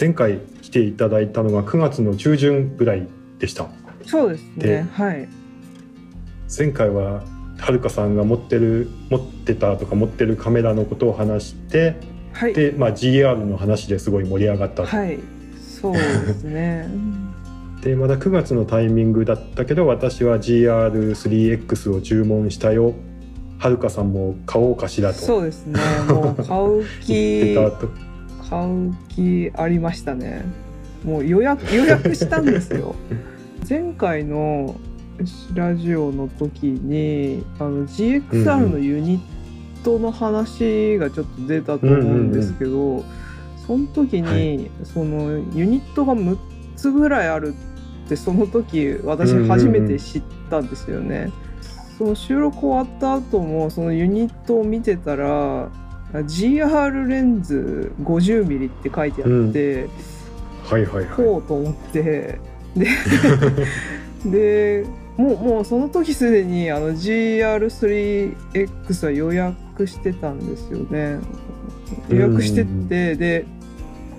前回来ていただいたのが9月の中旬ぐらいでした。そうですね。はい。前回ははるかさんが持ってる持ってたとか持ってるカメラのことを話して、はい。で、まあ、GR の話ですごい盛り上がった、はい。そうですね。でまだ9月のタイミングだったけど私は GR3X を注文したよ。はるかさんも買おうかしらと。そうですね。もう買う気 言ってたと買う気ありましたね。もう予約 予約したんですよ。前回のラジオの時にあの GXR のユニットの話がちょっと出たと思うんですけど、その時に、はい。そのユニットが6つぐらいあるってその時私初めて知ったんですよね。その収録終わった後もそのユニットを見てたら GR レンズ 50mm って書いてあって、はいはいはい。ほうと思ってで でもうもうその時すでにあの GR3X は予約してたんですよね。予約してってで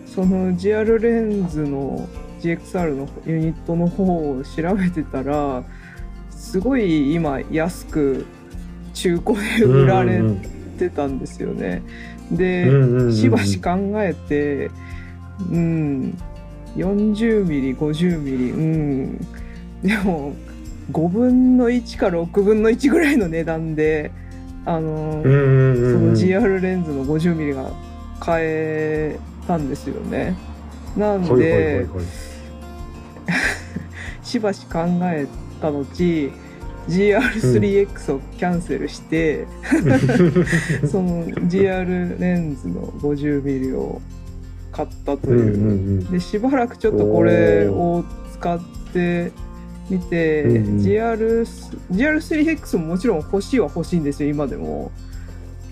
その GR レンズの GXR のユニットの方を調べてたらすごい今安く中古で売られうんてたんですよね。で、うんうんうんしばし考えてうん40ミリ50ミリうんでも5分の1か6分の1ぐらいの値段であの、うんうんうんそのうん GR レンズの50ミリが買えたんですよね。なんで、はいはいはいはい しばし考えた後 GR3X をキャンセルして、その GR レンズの 50mm を買ったという、うんうんうん。でしばらくちょっとこれを使ってみて、うんうん。GR GR3X ももちろん欲しいは欲しいんですよ今でも。うんうん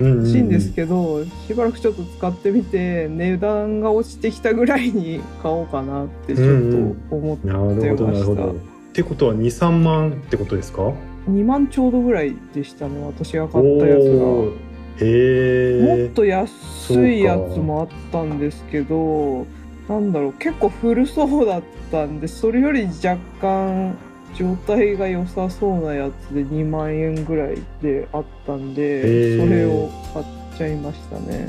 欲しいんですけど、しばらくちょっと使ってみて値段が落ちてきたぐらいに買おうかなってちょっと思って、なるほどなるほど。ってことは23万ってことですか？2万ちょうどぐらいでしたね私が買ったやつが。もっと安いやつもあったんですけどなんだろう結構古そうだったんでそれより若干状態が良さそうなやつで2万円ぐらいであったんへでー。それを買っちゃいましたね。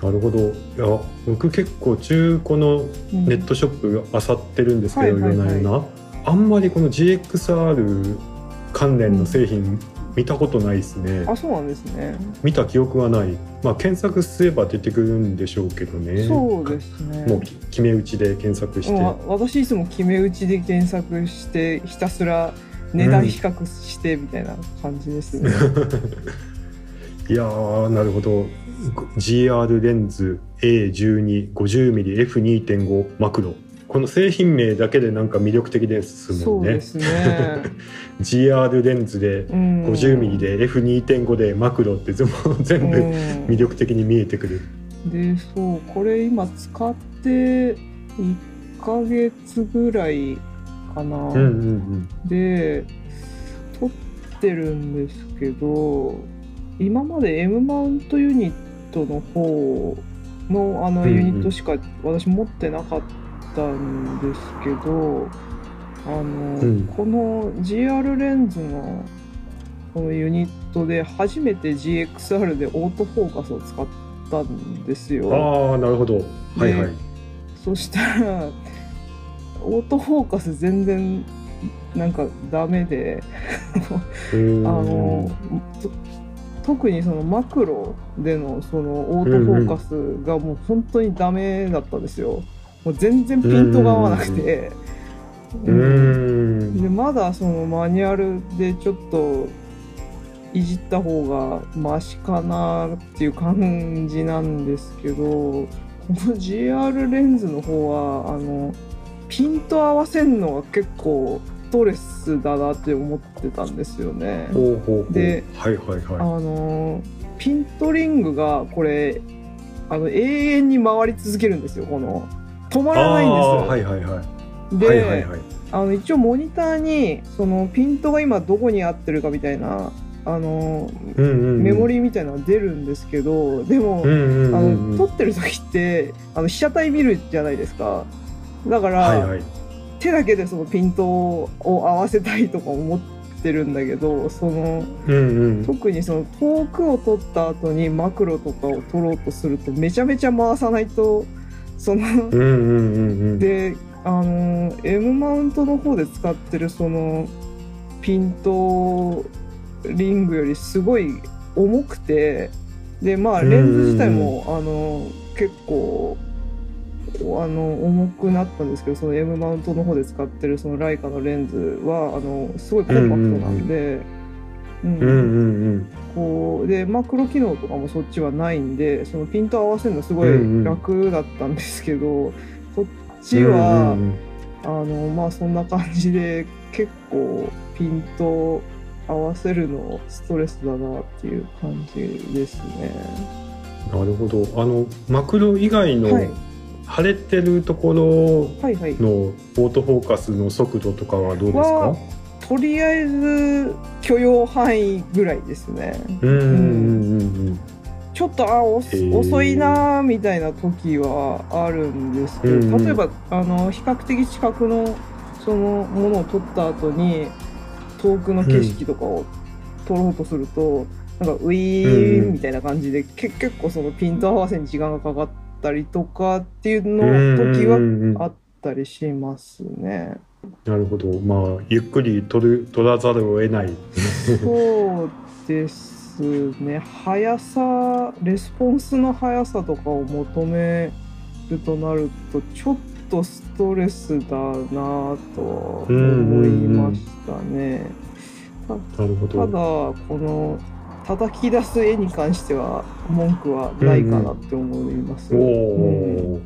なるほど。いや僕結構中古のうんネットショップあさってるんですけど、はいはいはい。夜な夜な。あんまりこの GXR 関連の製品見たことないですね、あそうなんですね。見た記憶はないまあ検索すれば出てくるんでしょうけどねそうですね。もうき決め打ちで検索して、まあ私いつも決め打ちで検索してひたすら値段比較してみたいな感じですね。いやーなるほど GR レンズ A1250mmF2.5 マクロこの製品名だけでなんか魅力的ですもんね。そうですね。GR レンズでうん。50mm で F2.5 でマクロって全部魅力的に見えてくる、でそうこれ今使って1ヶ月ぐらいかな、うんうんうん。で撮ってるんですけど今まで M マウントユニットの方のあのユニットしか私持ってなかったんですけど、あの、うんこの GR レンズのこのユニットで初めて GXR でオートフォーカスを使ったんですよ。ああなるほどはいはいそしたらオートフォーカス全然なんかダメであのと特にそのマクロでのそのオートフォーカスがもう本当にダメだったんですよ。もう全然ピントが合わなくて。うーんでまだそのマニュアルでちょっといじった方がマシかなっていう感じなんですけどこの GR レンズの方はあのピント合わせるのが結構ストレスだなって思ってたんですよね。ほうほうほうではいはいあはのピントリングがこれあの永遠に回り続けるんですよこの止まいらないんですよ。はいはいはい。で、はいはいはい。あの一応モニターにそのピントが今どこに合ってるかみたいなあのうんうんうん。メモリーみたいなのが出るんですけどでも、うんうんうんあうん。の撮ってる時ってあの被写体見るじゃないですか。だから、はいはい。手だけでそのピントを合わせたいとか思ってるんだけどそのうんうん。特にその遠くを撮った後にマクロとかを撮ろうとするとめちゃめちゃ回さないとそのうんうんうんうん。であの M マウントの方で使ってるそのピントリングよりすごい重くてでまあレンズ自体も、あの結構あの重くなったんですけどその M マウントの方で使ってるそのライカのレンズはあのすごいコンパクトなんで。うん。うんうんうんこうでマクロ機能とかもそっちはないんでそのピント合わせるのすごいうんうん。楽だったんですけど、こっちは、うんうんあのまあそんな感じで結構ピント合わせるのストレスだなっていう感じですね。なるほど。あのマクロ以外のはい。腫れてるところはいはい。のオートフォーカスの速度とかはどうですか？はとりあえず許容範囲ぐらいですね。うん。ちょっとあ遅いなみたいな時はあるん。ですけど、例えばあの比較的近くのそのものを撮った後に遠くの景色とかを撮ろうとすると、なん。かウィーンみたいな感じで、結構そのピント合わせに時間がかかったりとかっていうの時はあったりしますね。なるほどまあゆっくり取る取らざるを得ないそうですね速さレスポンスの速さとかを求めるとなるとちょっとストレスだなとは思いましたね。ただどこの叩き出す絵に関しては文句はないかなって思います。おうんお、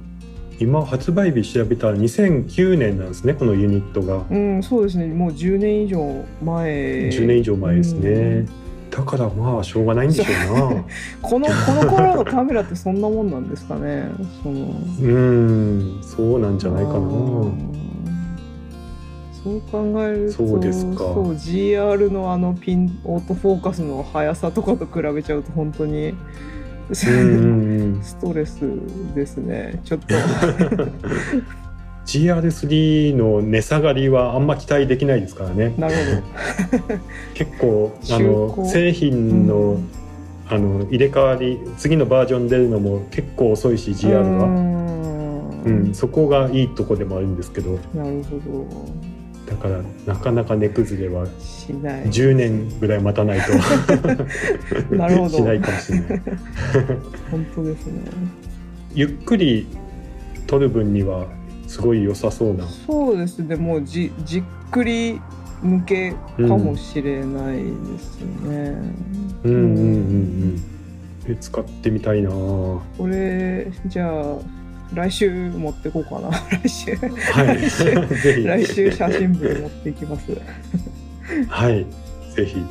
今発売日調べたら2009年なんですねこのユニットが。うん、そうですね。もう10年以上前。10年以上前ですね、うん。だからまあしょうがないんでしょうな。このこの頃のカメラってそんなもんなんですかね。その。うんそうなんじゃないかな。そう考えるとそうですか。そう GR のあのピンオートフォーカスの速さとかと比べちゃうと本当に ストレスですね。ちょっと。GR3 の値下がりはあんま期待できないですからね。なる 結構あの製品の,、うん。あの入れ替わり次のバージョン出るのも結構遅いし GR うが、ん。うん、そこがいいとこでもあるんですけど。なるほどだからなかなか値崩れはしない。10年ぐらい待たないと。なるほど。しないかもしれない。本当ですね。ゆっくり撮る分にはすごい良さそうな。そうですね。もうじじっくり向けかもしれないですね、うんうんうんうん。え使ってみたいな。はこれじゃあ来週持ってこうかな。来週。い来週写真部で持っていきます。はい。ぜひ。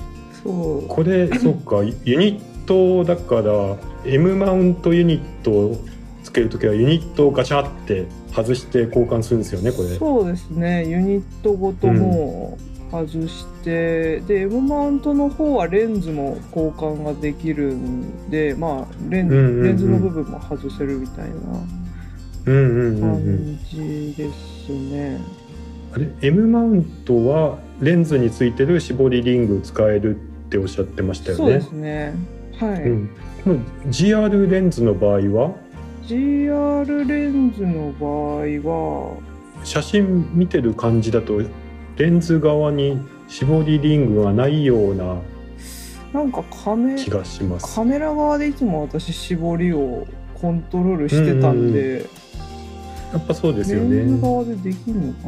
そう。これそっか。ユニットだから M マウントユニットをつけるときはユニットをガチャって外して交換するんですよねこれ。そうですね。ユニットごとも外して、で M マウントの方はレンズも交換ができるんでまあレンズ,、うんうんうん。レンズの部分も外せるみたいな。うんうんうんうん感じですね。あれ？M マウントはレンズについてる絞りリング使えるっておっしゃってましたよね。そうですね。はい、うん、この GR レンズの場合は？GR レンズの場合は写真見てる感じだとレンズ側に絞りリングがないようななんかカメ気がします。カメラ側でいつも私絞りをコントロールしてたんで、やっぱそうですレよね。ンズ側でできるのか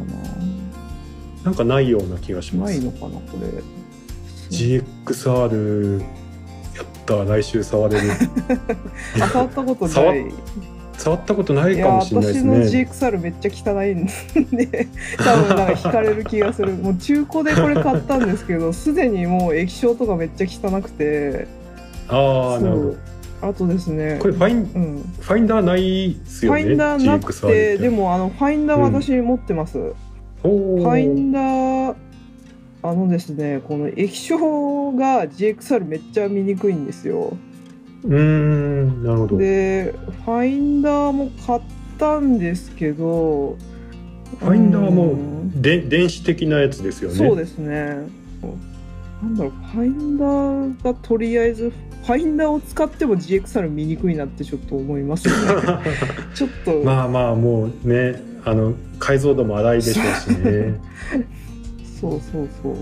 な？んかないような気がしなます。ないのかなこれ。GXR やった来週触れる。あ触ったことない。触ったことないかもしれないで私のすね GXR めっちゃ汚いんで多分なんか惹かれる気がする。もう中古でこれ買ったんですけどすでにもう液晶とかめっちゃ汚くて。ああなるほどあとですねこれファインうん、ファインダーないっすフよね？ァインダーなくてでもあのファインダー私持ってます、おーファインダーあのですねこの液晶が GXR めっちゃ見にくいんですよ。うーんなるほど。でファインダーも買ったんですけどファインダーもうん。で電子的なやつですよね？そうですねなんだろうファインダーがとりあえずファインダーを使っても GXR 見にくいなってちょっと思いますよね。ちょっと、まあまあもうねあの解像度も荒いでしょうしね。そうそうそう。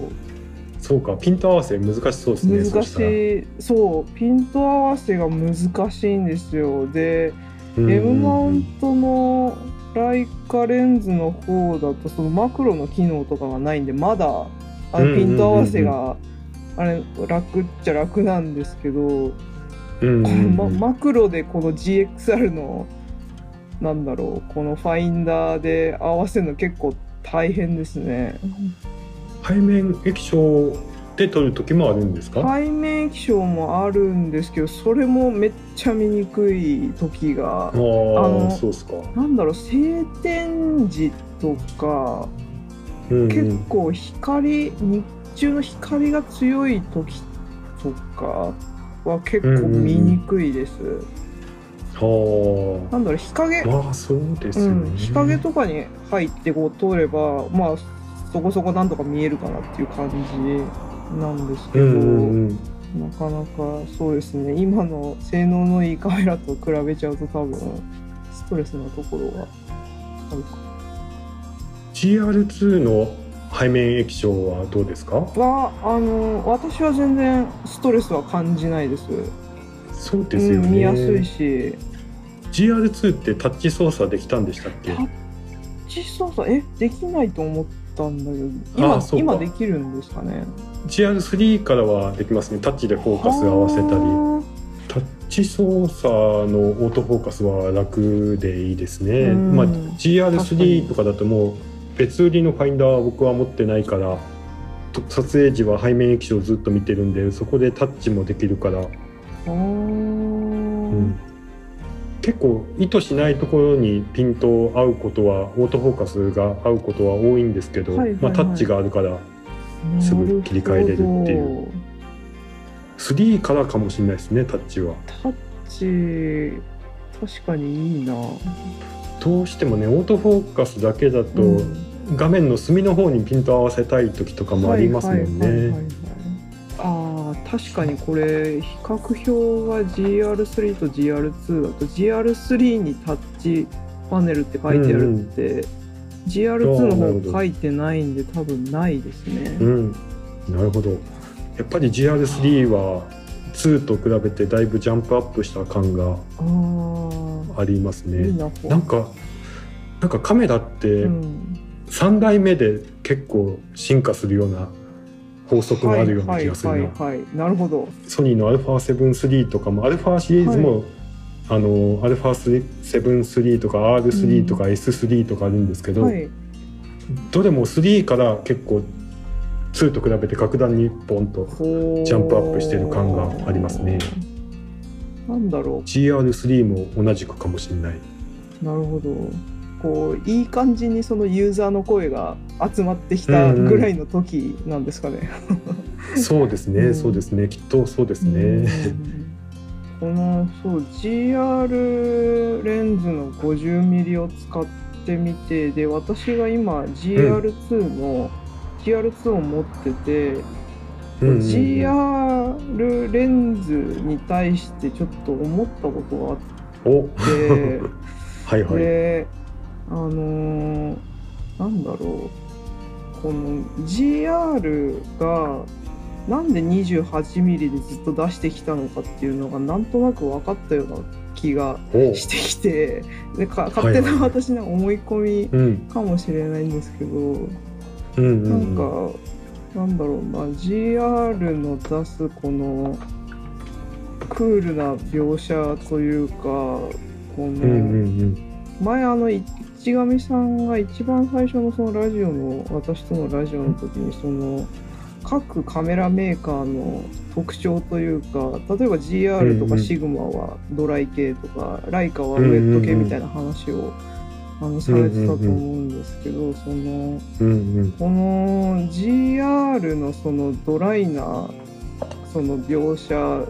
そうかピント合わせ難しそうですね難そしいそうピント合わせが難しいんですよ。で、うん。M マウントのライカレンズの方だとそのマクロの機能とかがないんでまだあのピント合わせがあれ楽っちゃ楽なんですけど、うんうんこうんのマクロでこの GXR のなんだろうこのファインダーで合わせるの結構大変ですね。背面液晶で撮る時もあるんですか、背面液晶もあるんですけどそれもめっちゃ見にくい時がああのそうすか、なんだろう晴天時とかうんうん。結構光日中の光が強い時とかは結構見にくいです。はなんだろう日陰。あまあそうですよね、うん、日陰とかに入ってこう通ればまあそこそこなんとか見えるかなっていう感じなんですけど、うんうんうん。なかなかそうですね。今の性能のいいカメラと比べちゃうと多分ストレスなところはあるか GR2 の背面液晶はどうですか？はあの私は全然ストレスは感じないです。そうですよね、うん、見やすいし。GR2 ってタッチ操作できたんでしたっけ？タッチ操作？えできないと思ったんだけど今今できるんですかね？GR3 からはできますね。タッチでフォーカス合わせたり。はタッチ操作のオートフォーカスは楽でいいですね、うん。まあ、確かに GR3 とかだともう別売りのファインダーは僕は持ってないからと撮影時は背面液晶をずっと見てるんでそこでタッチもできるから、うん。結構意図しないところにピント合うことはオートフォーカスが合うことは多いんですけど、はいはいはい。まあ、タッチがあるからすぐ切り替えれるっていう。なるほど3からかもしれないですねタッチは。タッチ確かにいいな。どうしてもねオートフォーカスだけだと、うん画面の隅の方にピント合わせたい時とかもありますもんね。あー確かにこれ比較表が GR3 と GR2 だと GR3 にタッチパネルって書いてあるって、GR2 のあーなるほど方書いてないんで多分ないですね。うん、なるほど。やっぱり GR3 は2と比べてだいぶジャンプアップした感がありますいいね。ななんかなんかカメラってうん3代目で結構進化するような法則があるような気がするな。はいはいはい、はい、なるほど。ソニーの α7-3 とかも α シリーズも、あの α7-3 とか R3 とか S3 とかあるんですけど、はい。どれも3から結構2と比べて格段にポンとジジャンプアップしてる感がありますね。なんだろ GR3 も同じくかもしれない。う。なるほど。 こういい感じにそのユーザーの声が集まってきたぐらいの時なんですかね。そうですね、うん。そうですね。きっとそうですね。うんこのそう GR レンズの 50mm を使ってみてで私が今 GR2 の、GR2 を持ってて、うんうんうん。GR レンズに対してちょっと思ったことがあっお。て はいはい。であのーなんだろう。この GR がなんで 28mm でずっと出してきたのかっていうのがなんとなく分かったような気がおしてきてでか勝手な私の思い込みうんかもしれないんですけど、なん。うんかなんだろうな。GR の出すこのクールな描写というかこの、前あの市上さんが一番最初のそのラジオの私とのラジオの時にその各カメラメーカーの特徴というか例えば GR とうんうん。かシグマはドライ系とか、ライカはウェット系みたいな話をあのされてたと思うんですけど、そのうんうん。この GR のそのドライなその描写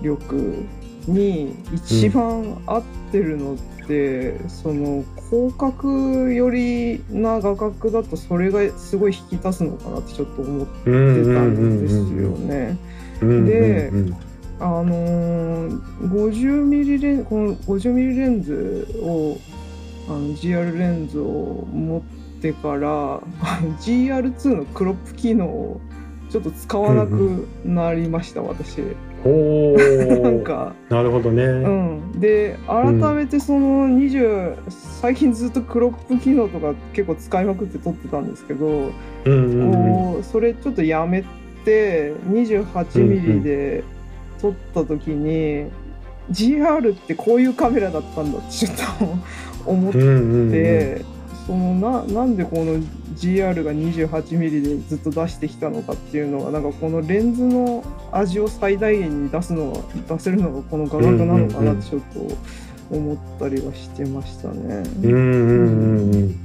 力に一番合ってるのって、その広角寄りな画角だとそれがすごい引き出すのかなってちょっと思ってうんうんたうんんですようんね。うんでうんうんあのー、50ミリレンこの50ミリレンズをあの GR レンズを持ってからあの GR2 のクロップ機能をちょっと使わなくなりました、私。ほー。なんか、なるほどね、うん、で改めてその20、最近ずっとクロップ機能とか結構使いまくって撮ってたんですけど、うんうんうんそれちょっとやめて28ミリで撮った時に、GR ってこういうカメラだったんだってちょっと思って、うんうんうんそのななんでこの GR が28ミリでずっと出してきたのかっていうのはなんかこのレンズの味を最大限に出すのが出せるのがこの画角なのかなってちょっと思ったりはしてましたね。うんうんうんうん。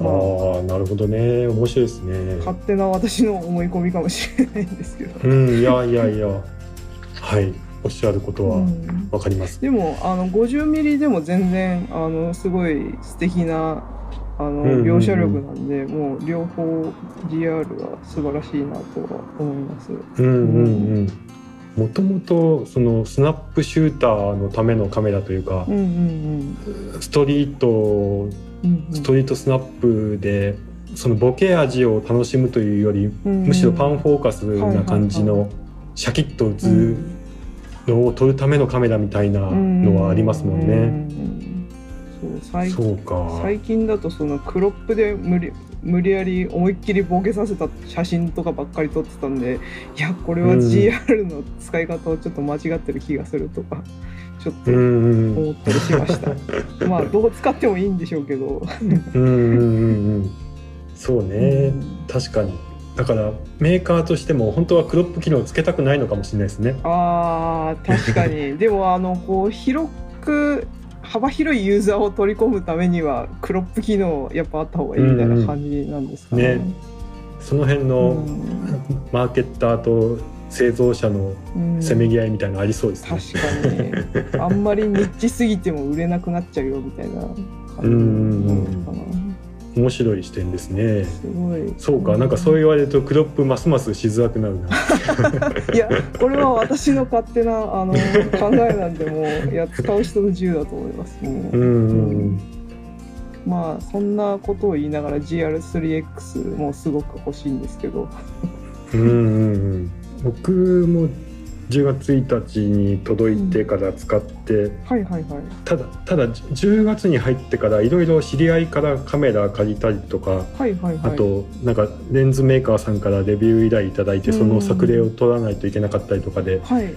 まあ。ああなるほどね。面白いですね。勝手な私の思い込みかもしれないんですけど。うんいやいやいや。はい。おっしゃることはうん。わかります、でもあの50ミリでも全然あのすごい素敵なあの描写力なんで、もう両方 GR は素晴らしいなとは思います。うんうんうん。もともとそのスナップシューターのためのカメラというかうんうんストリートうんうん。ストリートスナップでそのボケ味を楽しむというよりうんむしろパンフォーカスな感じのシャキッと映るのを撮るためのカメラみたいなのはありますもんうね。最そうか。最近だとそのクロップで無理無理やり思いっきりボケさせた写真とかばっかり撮ってたんでいやこれはうん GR の使い方をちょっと間違ってる気がするとかちょっと思ったりしました。まあどう使ってもいいんでしょうけど。うんうんうんうん。そうね、確かに。だからメーカーとしても本当はクロップ機能をつけたくないのかもしれないですね。あー確かにでもあのこう広く幅広いユーザーを取り込むためにはクロップ機能やっぱあった方がいいみたいな感じなんですかね。うんねその辺のマーケッターと製造者のうんせめぎ合いみたいなのありそうですね。確かに あんまりニッチすぎても売れなくなっちゃうよみたいな感じなのかな。面白い視点ですね。すごい。そうか、なんかそう言われるとクロップますますしづらくなるな。いやこれは私の勝手なあの考えなんでもういや使う人の自由だと思います。もううんうんまあそんなことを言いながら GR3X もすごく欲しいんですけど。うんうんうん。僕も10月1日に届いてから使って、はいはいはい。ただただ10月に入ってからいろいろ知り合いからカメラ借りたりとか。はいはいはい。あとなんかレンズメーカーさんからレビュー依頼いただいてうんその作例を取らないといけなかったりとかではい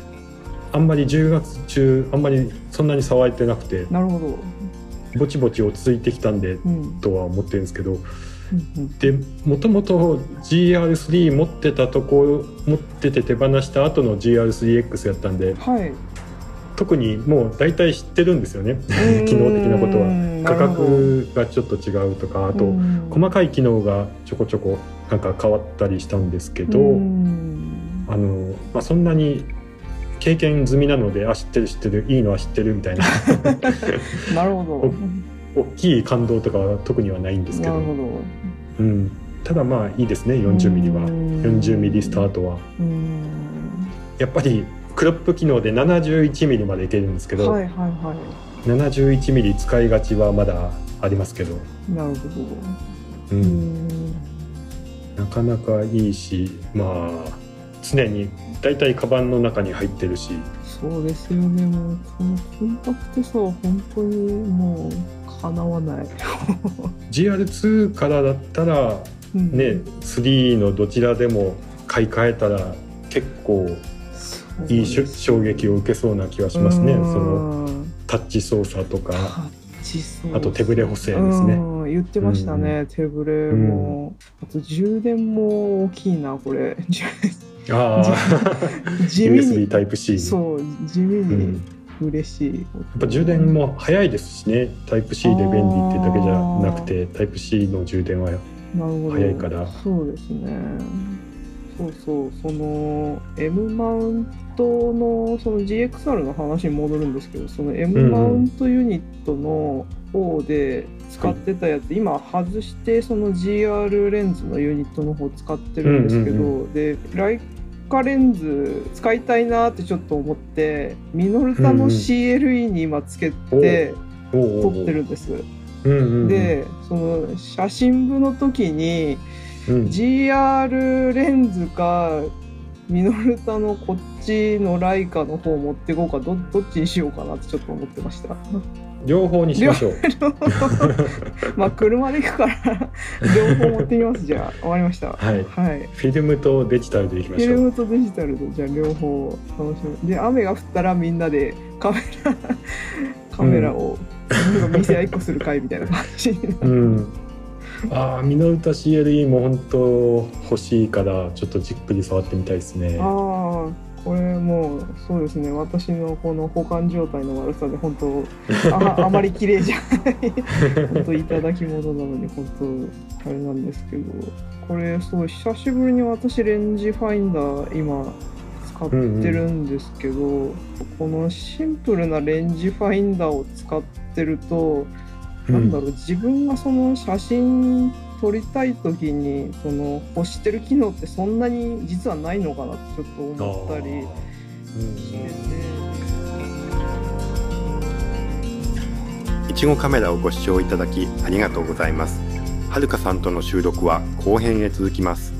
あんまり10月中あんまりそんなに触れてなくてなるほど。ぼちぼち落ち着いてきたんでうんとは思ってるんですけどでもともと GR3 持ってたとこ持ってて手放した後の GR3X やったんではい。特にもう大体知ってるんですよね機能的なことは。価格がちょっと違うとかあと細かい機能がちょこちょこなんか変わったりしたんですけど、あのまあ、そんなに経験済みなのであ知ってる知ってるいいのは知ってるみたいな。なるほ大きい感動とかは特にはないんでど。すけどなるほど。うん、ただまあいいですね40ミリは40ミリスタートはうん。やっぱりクロップ機能で71ミリまでいけるんですけど、はいはいは71ミリ使いがちはまだありますけど、い。なるほど。う、うんん。なかなかいいしまあ常にだいたいカバンの中に入ってるしそうですよね。もうこのコンパクトさは本当にもうかなわない。GR2 からだったらうん。ね、3のどちらでも買い替えたら結構いい衝撃を受けそうな気がしますね。うそのんタッチ操作とか、あと手ブレ補正ですね。うん。言ってましたね、手ブレも、あと充電も大きいなこれ。ああ、地味 USB にタイプ C に。そう地味に。うん嬉しい。やっぱ充電も早いですしね。タイプ C で便利ってだけじゃなくてタイプ C の充電は早いから。そうですね。そうそう。その M マウントのその GXR の話に戻るんですけどその M マウントユニットの方で使ってたやつ、今外してその GR レンズのユニットの方使ってるんですけど、うんうん。でライカレンズ使いたいなってちょっと思ってミノルタの CLE に今つけて撮ってるんです。でその写真部の時にうん。GR レンズかミノルタのこっちのライカの方持っていこうかどどっちにしようかなってちょっと思ってました両方にしましょう。まあ車で行くから両方持ってきます。じゃあ終わりました。はい。はい。フィルムとデジタルでいきましょう。フィルムとデジタルとじゃあ両方楽しみで雨が降ったらみんなでカメラ カメラをなんか見せ合いっこする会みたいな感じ。になるうん。ああミノルタ CLE も本当欲しいからちょっとじっくり触ってみたいですね。ああこれもうそうですね。私のこの保管状態の悪さで本当あ あまり綺麗じゃない。本当いただき物なのに本当あれなんですけど。これそう久しぶりに私レンジファインダー今使ってるんですけど、このシンプルなレンジファインダーを使ってると、なんだろう。自分がその写真撮りたい時にその欲してる機能ってそんなに実はないのかなってちょっと思ったりしてて。いちごカメラをご視聴いただきありがとうございます。はるかさんとの収録は後編へ続きます。